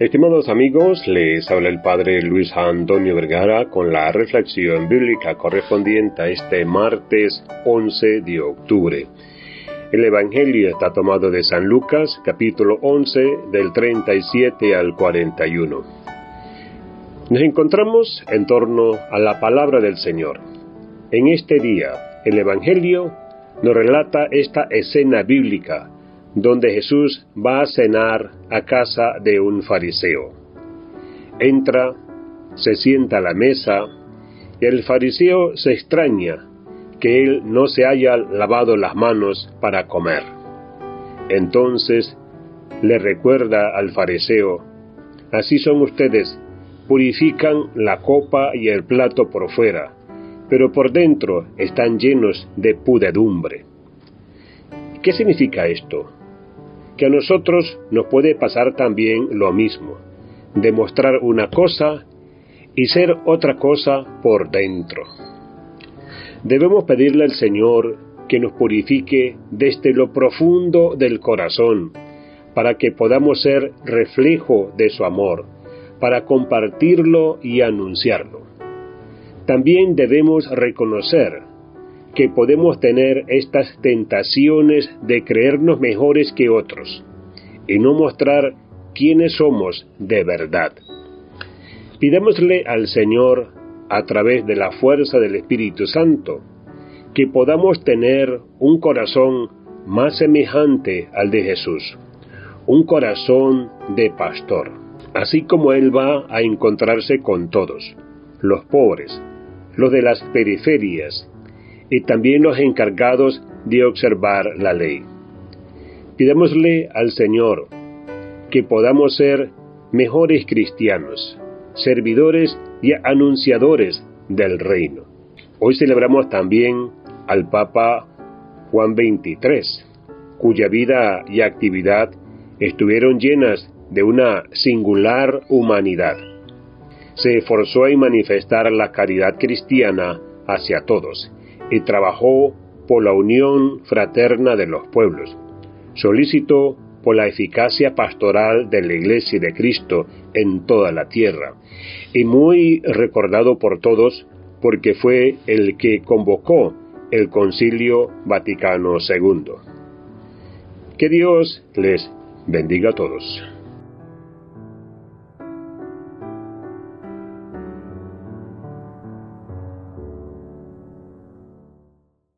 Estimados amigos, les habla el Padre Luis Antonio Vergara con la reflexión bíblica correspondiente a este martes 11 de octubre. El Evangelio está tomado de San Lucas, capítulo 11, del 37 al 41. Nos encontramos en torno a la palabra del Señor. En este día, el Evangelio nos relata esta escena bíblica donde Jesús va a cenar a casa de un fariseo. Entra, se sienta a la mesa, y el fariseo se extraña que él no se haya lavado las manos para comer. Entonces le recuerda al fariseo, así son ustedes, purifican la copa y el plato por fuera, pero por dentro están llenos de pudedumbre. ¿Qué significa esto? Que a nosotros nos puede pasar también lo mismo, demostrar una cosa y ser otra cosa por dentro. Debemos pedirle al Señor que nos purifique desde lo profundo del corazón, para que podamos ser reflejo de su amor, para compartirlo y anunciarlo. También debemos reconocer que podemos tener estas tentaciones de creernos mejores que otros y no mostrar quiénes somos de verdad. Pidámosle al Señor, a través de la fuerza del Espíritu Santo, que podamos tener un corazón más semejante al de Jesús, un corazón de pastor, así como Él va a encontrarse con todos, los pobres, los de las periferias, y también los encargados de observar la ley. Pidémosle al Señor que podamos ser mejores cristianos, servidores y anunciadores del reino. Hoy celebramos también al Papa Juan XXIII, cuya vida y actividad estuvieron llenas de una singular humanidad. Se esforzó en manifestar la caridad cristiana hacia todos y trabajó por la unión fraterna de los pueblos. Solicitó por la eficacia pastoral de la Iglesia de Cristo en toda la tierra, y muy recordado por todos porque fue el que convocó el Concilio Vaticano II. Que Dios les bendiga a todos.